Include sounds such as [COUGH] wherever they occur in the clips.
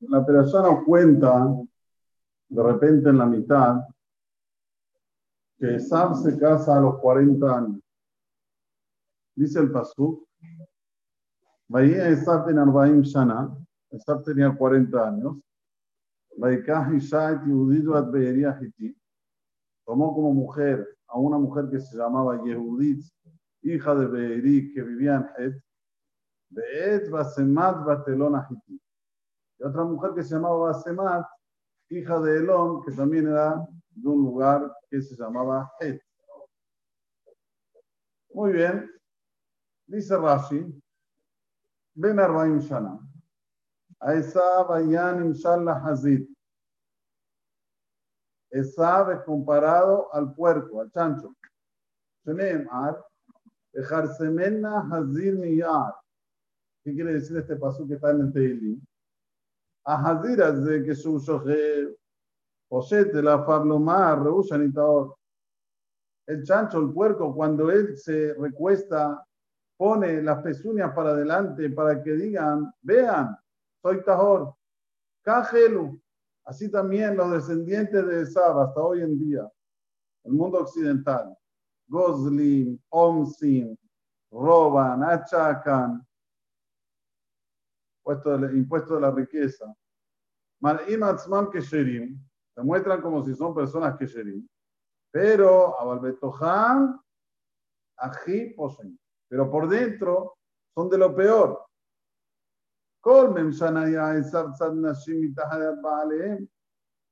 La persona cuenta, de repente en la mitad, que Esab se casa a los 40 años. Dice el Pasuk, Bahía Esab en Arbaim Esab tenía 40 años, tomó como mujer a una mujer que se llamaba Yehudit, hija de Beeri, que vivía en Het, Beet Basemat Batelona Hiti. Y otra mujer que se llamaba Basemat, hija de Elón, que también era de un lugar que se llamaba Het. Muy bien. Dice Rashi, Ben Arbaim Shana. Aesab Ayan Inshallah Hazid. Esab es comparado al puerco, al chancho. Shenemar, Ejarsemena Hazir Miyar. ¿Qué quiere decir este paso que está en el Teilim? A Hazir de que su Posete la Fablomar, Reushanitaor. El chancho, el puerco, cuando él se recuesta, pone las pezuñas para adelante para que digan, vean, soy Tahor, Kajelu. Así también los descendientes de Esab hasta hoy en día, el mundo occidental, Gosling, Omsin, roban, achacan, impuesto de la riqueza. Mal'im Atzmam Kesherim, se muestran como si son personas Kesherim, pero Abalbetohan, Aji poseen. Pero por dentro son de lo peor.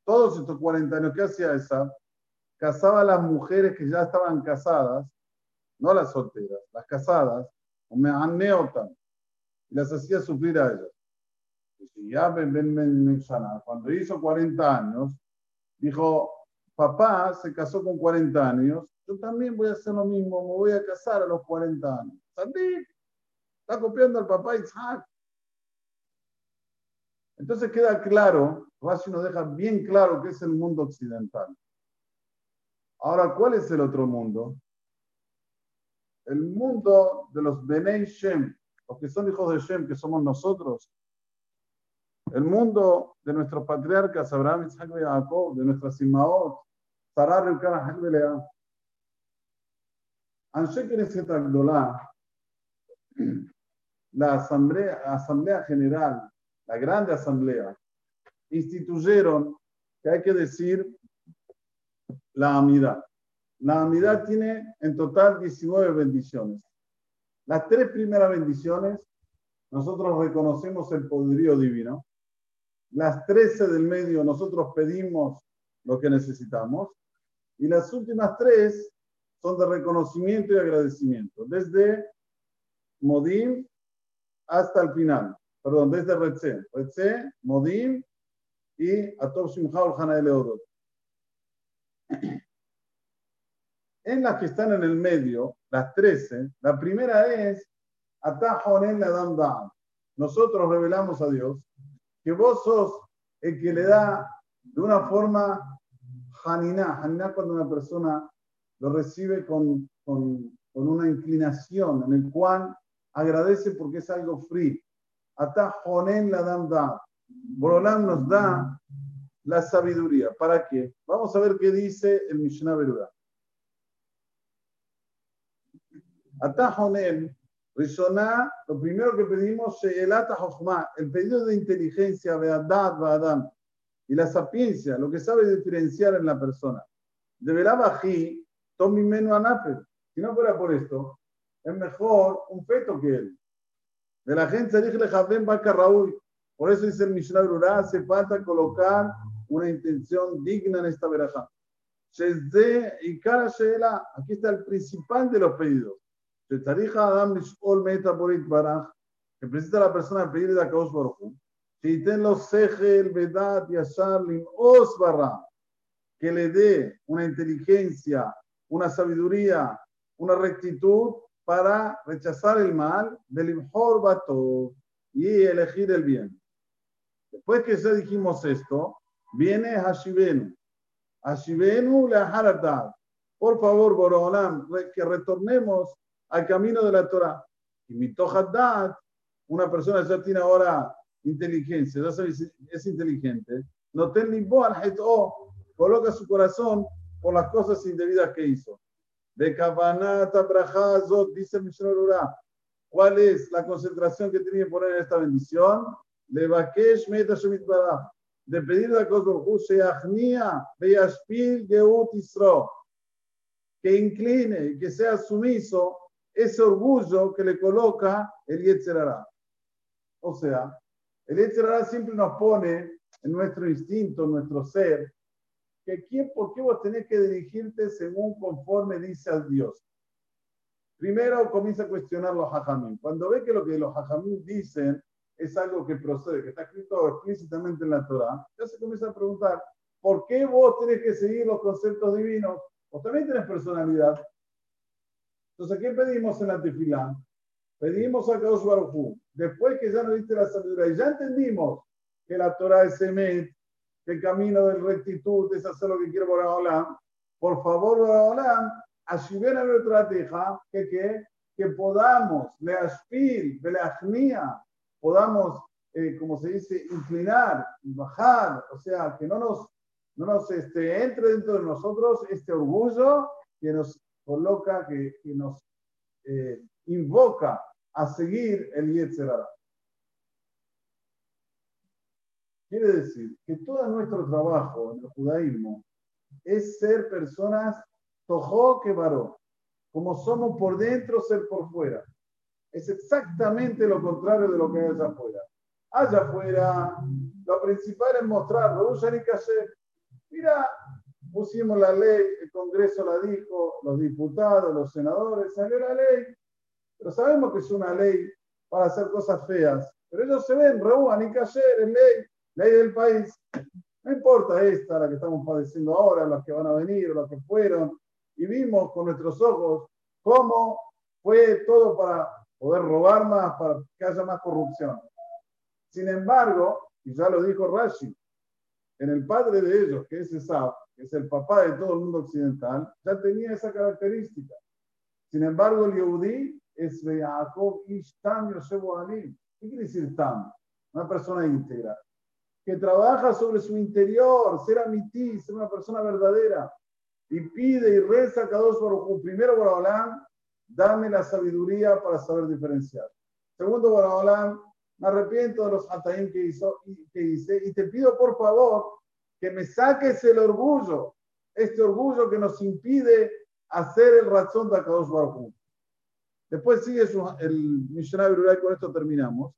Todos estos 40 años, ¿qué hacía esa? Casaba a las mujeres que ya estaban casadas, no las solteras, las casadas, las hacía sufrir a ya cuando hizo 40 años, dijo, papá se casó con 40 años, yo también voy a hacer lo mismo, me voy a casar a los 40 años. está copiando al papá Isaac. Entonces queda claro, Rashi nos deja bien claro que es el mundo occidental. Ahora, ¿cuál es el otro mundo? El mundo de los Benei Shem, los que son hijos de Shem, que somos nosotros. El mundo de nuestros patriarcas, Abraham, Isaac y Jacob, de nuestras Simaot, Sarah, Reucana, Helbelea. Anshe Knesset la asamblea, asamblea general la grande asamblea, instituyeron que hay que decir la amidad. La amidad tiene en total 19 bendiciones. Las tres primeras bendiciones, nosotros reconocemos el poderío divino. Las 13 del medio, nosotros pedimos lo que necesitamos. Y las últimas tres son de reconocimiento y agradecimiento, desde Modim hasta el final perdón, desde Retze, Retze, Modim y Atov Simcha Hana Eleodot. En las que están en el medio, las 13, la primera es Da. Nosotros revelamos a Dios que vos sos el que le da de una forma Haniná. Haniná cuando una persona lo recibe con, con, una inclinación en el cual agradece porque es algo free Ata Jonen la da. Borolam nos da la sabiduría. ¿Para qué? Vamos a ver qué dice el Mishnah Beruda. Ata Jonen, Rizoná, lo primero que pedimos es el Ata el pedido de inteligencia, Beadad, Adam y la sapiencia, lo que sabe diferenciar en la persona. Deberá bají, Tomi Menu Anafer. Si no fuera por esto, es mejor un feto que él. De la gente dije vaca Raúl. Por eso dice el Mishnah Brura, hace falta colocar una intención digna en esta verajá. y cara aquí está el principal de los pedidos. Que precisa la persona pedir de Akaos Baruchu. los el Vedat y Os Barra. Que le dé una inteligencia, una sabiduría, una rectitud para rechazar el mal del vato y elegir el bien. Después que ya dijimos esto, viene Hashivenu. Hashivenu le Por favor, Borolam, que retornemos al camino de la Torah. Y mi una persona ya tiene ahora inteligencia, ya es inteligente, no ni al o coloca su corazón por las cosas indebidas que hizo. De Kabanata Brajazot, dice el ¿Cuál es la concentración que tiene que poner en esta bendición? De Bakesh De pedirle a Kosborhu, Sheachnia, Beyashpil. Que incline, que sea sumiso ese orgullo que le coloca el Yetzerara. O sea, el Yetzerara siempre nos pone en nuestro instinto, en nuestro ser, que quién, por qué vos tenés que dirigirte según conforme dice al Dios. Primero comienza a cuestionar los hajamim. Cuando ve que lo que los hajamim dicen es algo que procede, que está escrito explícitamente en la Torah, ya se comienza a preguntar, ¿por qué vos tenés que seguir los conceptos divinos? Vos también tenés personalidad. Entonces, ¿qué pedimos en la tefilá? Pedimos a Kadosh Baruj Después que ya nos diste la sabiduría y ya entendimos que la Torah es Emet, que el camino de rectitud es hacer lo que quiere Boraholam, por favor, Boraholam, ayuden a nuestra teja que, que, que podamos, le aspir, leajnia, podamos, eh, como se dice, inclinar, bajar, o sea, que no nos, no nos este, entre dentro de nosotros este orgullo que nos coloca, que, que nos eh, invoca a seguir el Yetzerara. Quiere decir que todo nuestro trabajo en el judaísmo es ser personas tojó que varó, como somos por dentro, ser por fuera. Es exactamente lo contrario de lo que hay allá afuera. Allá afuera, lo principal es mostrarlo. Mira, pusimos la ley, el Congreso la dijo, los diputados, los senadores, salió la ley. Pero sabemos que es una ley para hacer cosas feas. Pero ellos se ven, Raúl, ni es ley ley del país. No importa esta, la que estamos padeciendo ahora, las que van a venir, las que fueron, y vimos con nuestros ojos cómo fue todo para poder robar más, para que haya más corrupción. Sin embargo, y ya lo dijo Rashi, en el padre de ellos, que es Esab, que es el papá de todo el mundo occidental, ya tenía esa característica. Sin embargo, el Yehudi es Yaakov Ishtam Yosef Ali. ¿Qué quiere decir Tam? Una persona íntegra que trabaja sobre su interior, ser amití, ser una persona verdadera, y pide y reza a Kadosh Baruj Primero, Barabalán, dame la sabiduría para saber diferenciar. Segundo, Barabalán, me arrepiento de los ataín que, hizo, que hice y te pido por favor que me saques el orgullo, este orgullo que nos impide hacer el razón de Kadosh Baruj Después sigue el misionario rural, con esto terminamos.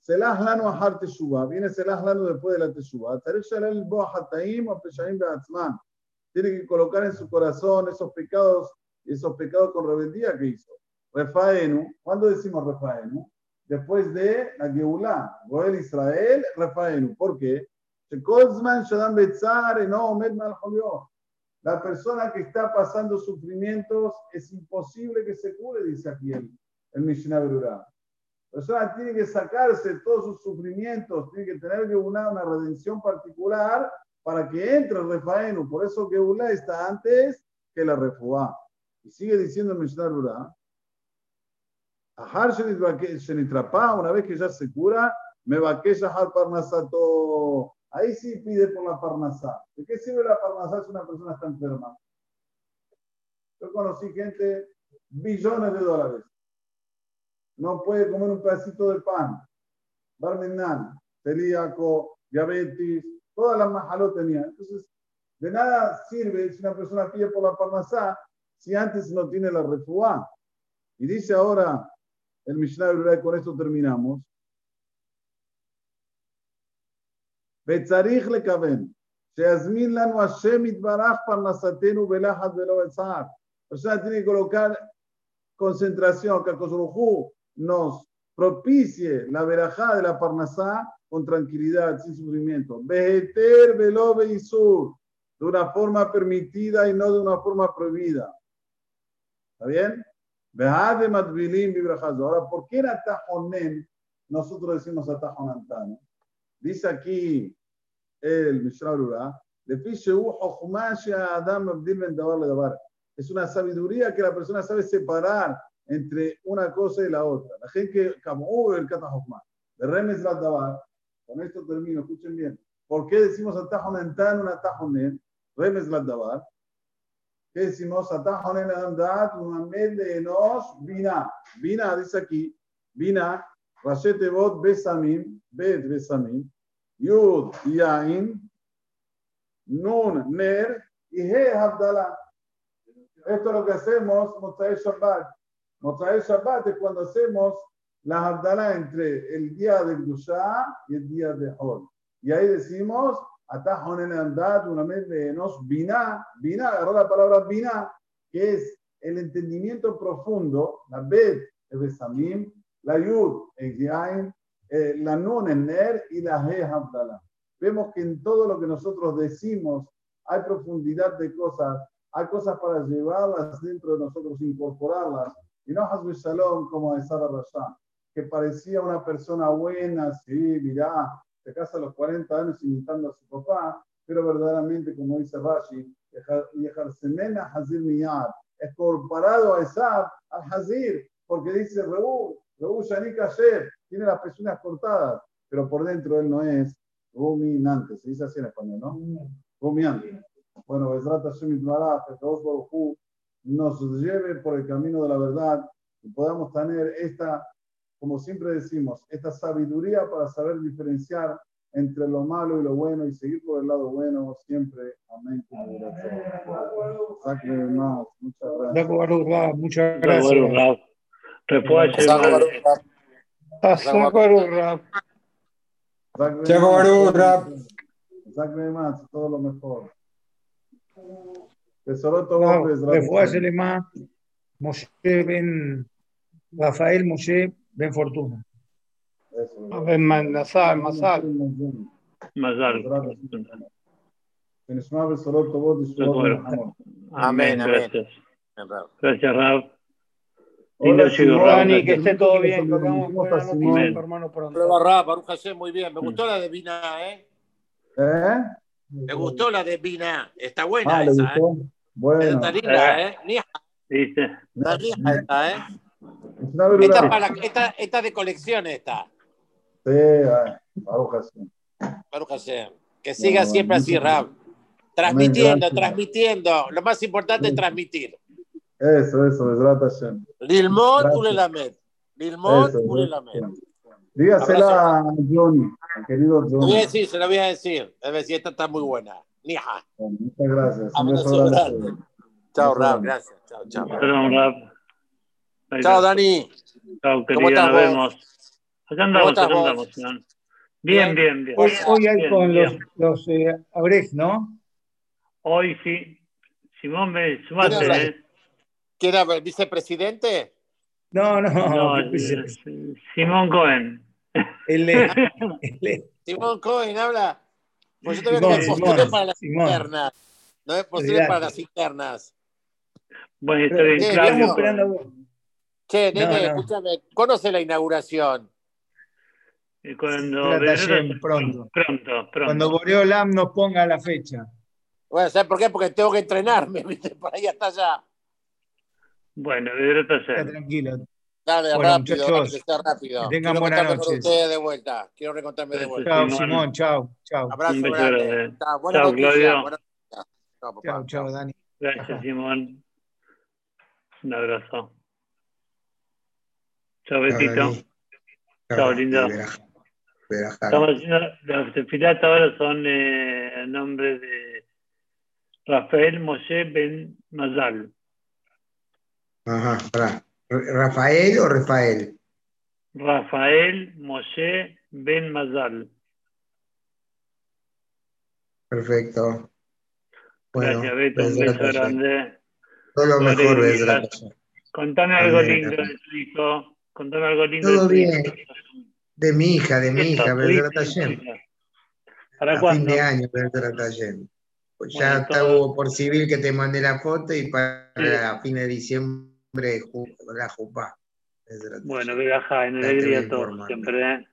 Selah lanu ahar teshuva. Viene selah lanu después de la teshuva. Tiene que colocar en su corazón esos pecados, esos pecados con rebeldía que hizo. Refaenu. ¿Cuándo decimos refaenu? Después de la Geulah. Goel Israel, refaenu. ¿Por qué? La persona que está pasando sufrimientos es imposible que se cure, dice aquí el, el Mishnah la persona tiene que sacarse todos sus sufrimientos, tiene que tener que una, redención particular para que entre el refaenu. Por eso una está antes que la refuá. Y sigue diciendo el Mishnah Rura, una vez que ya se cura, me va que al parnasato. Ahí sí pide por la parnasá. ¿De qué sirve la parnasá si una persona está enferma? Yo conocí gente, billones de dólares no puede comer un pedacito de pan. Barmenan, celíaco, diabetes, todas las majalot tenía. Entonces, de nada sirve si una persona pide por la parnasá si antes no tiene la refuá. Y dice ahora el Mishnah de con esto terminamos. le caben. שיזמין לנו השם יתברך פרנסתנו בלחץ ולא בצער. persona tiene que colocar concentración, que nos propicie la verajá de la Parnasá con tranquilidad, sin sufrimiento. Vegeter, velobe y sur, de una forma permitida y no de una forma prohibida. ¿Está bien? Ahora, ¿por qué en Atajonen nosotros decimos Atajonantano? Dice aquí el Mishnah es una sabiduría que la persona sabe separar entre una cosa y la otra. La gente que, oh, el Katahokman, de Remes Dabar, con esto termino, escuchen bien. ¿Por qué decimos atajonen tan, un atajonen? Remes Dabar. ¿Qué decimos? Vina. Vina, dice aquí, vina, Rashete Bot Besamim, Bet Besamim, Yud Yain, Nun Ner y He Abdallah. Esto es lo que hacemos Mozae Shabbat. Mozae Shabbat es cuando hacemos la Abdallah entre el día de Gdushá y el día de Hol. Y ahí decimos, de Biná, Biná, agarró la palabra Biná, que es el entendimiento profundo, la Bet, el Besamim, la Yud, el eh, la Nun, el Ner y la He Abdallah. Vemos que en todo lo que nosotros decimos hay profundidad de cosas hay cosas para llevarlas dentro de nosotros, incorporarlas. Y no Hasbe Shalom como a Sara Rasha, que parecía una persona buena, sí, mirá, se casa a los 40 años imitando a su papá, pero verdaderamente, como dice Rashi, Yeharsemena Hazir Miyad, es comparado a Esab, al Hazir, porque dice Rebu, Rebu Yanik Ayer, tiene las pezuñas cortadas, pero por dentro él no es ruminante, se dice así en español, ¿no? Rumiante. Bueno, Besrat Hashem que nos lleve por el camino de la verdad y podamos tener esta, como siempre decimos, esta sabiduría para saber diferenciar entre lo malo y lo bueno y seguir por el lado bueno siempre. Amén. Muchas gracias. Muchas gracias. Todo lo mejor. Rafael Moshe Ven fortuna. Eso, ven Manasal, Masal. Masal. Amén, amén. Gracias, Gracias Rab. Hola, Giovanni, que esté todo bien. hermano, pronto. Prueba Rab, Baruch Hashem, muy bien. Me gustó la de Bina, ¿eh? ¿Eh? Me gustó la de Bina. Está buena ah, ¿eh? ¿eh? esa, ¿eh? Bueno. Está linda, ¿eh? Está linda esta, ¿eh? Esta, para, esta, esta de colección, esta. Sí, Baruch Hashem. Baruch Hashem. Que siga siempre así, Rab. Transmitiendo, transmitiendo. Lo más importante es transmitir. Eso, eso, Besrat Hashem. Lilmod Ulelamed. Lilmod Ulelamed. Dígasela a Johnny, querido Johnny. Voy a decir, se lo voy a decir. A ver si esta está muy buena. Nija. muchas gracias. Chao, Rab. Gracias. Chao, chao. Perdón, Rab. Chao, Dani. Chao, querida, nos vemos. Acá andamos, acá andamos. Bien, bien, bien. Hoy, hoy hay con los, los eh, Abrej, ¿no? Hoy sí. Simón, me sumaste, ¿eh? ¿Quién era el vicepresidente? No, no, no Simón Cohen. [LAUGHS] Simón Cohen habla. Pues yo te voy a postular para las internas. No es posible para las internas. Bueno, estoy bien claro. esperando Che, nene, escúchame, conoce la inauguración. Y cuando pronto. Pronto, pronto. Cuando Boreolam nos ponga la fecha. Bueno, ¿sabes por qué? Porque tengo que entrenarme, [LAUGHS] ¿viste? Para ahí hasta allá. Bueno, de Está tranquilo. Dale, bueno, rápido, muchachos, que sea rápido. Que tengan Quiero buenas noches. ustedes de vuelta. Quiero recontarme de vuelta. Chao, Simón, chao, chao. Abrazo grande. Chao, Claudio. Chao, chao, Dani. Gracias, Simón. Un abrazo. Chao, Betito. Chao, lindo. Estamos haciendo, las tefilات ahora son eh, en nombre de Rafael Moshe Ben Mazal. Ajá, pará. ¿Rafael o Rafael? Rafael Moshe Ben Mazal. Perfecto. Bueno, Gracias, Beto. Un beso grande. Todo lo mejor. Contame algo lindo de tu hijo. Contame algo lindo Todo de bien. De mi hija, de mi hija, tu hija. ¿Para A fin de año, Besrat Hashem. Pues Bueno, ya está todo- por civil que te mandé la foto y para fines de diciembre la. Besrat Bueno, Hashem. Verajá, en alegría todos informando. siempre. ¿eh?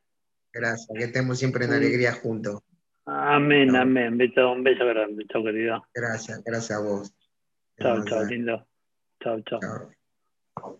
Gracias, que estemos siempre en alegría juntos. Amén, Chao. amén. Beto, un beso grande. Chao, querido. Gracias, gracias a vos. Chao, chao, lindo. Chao, chao. Chao.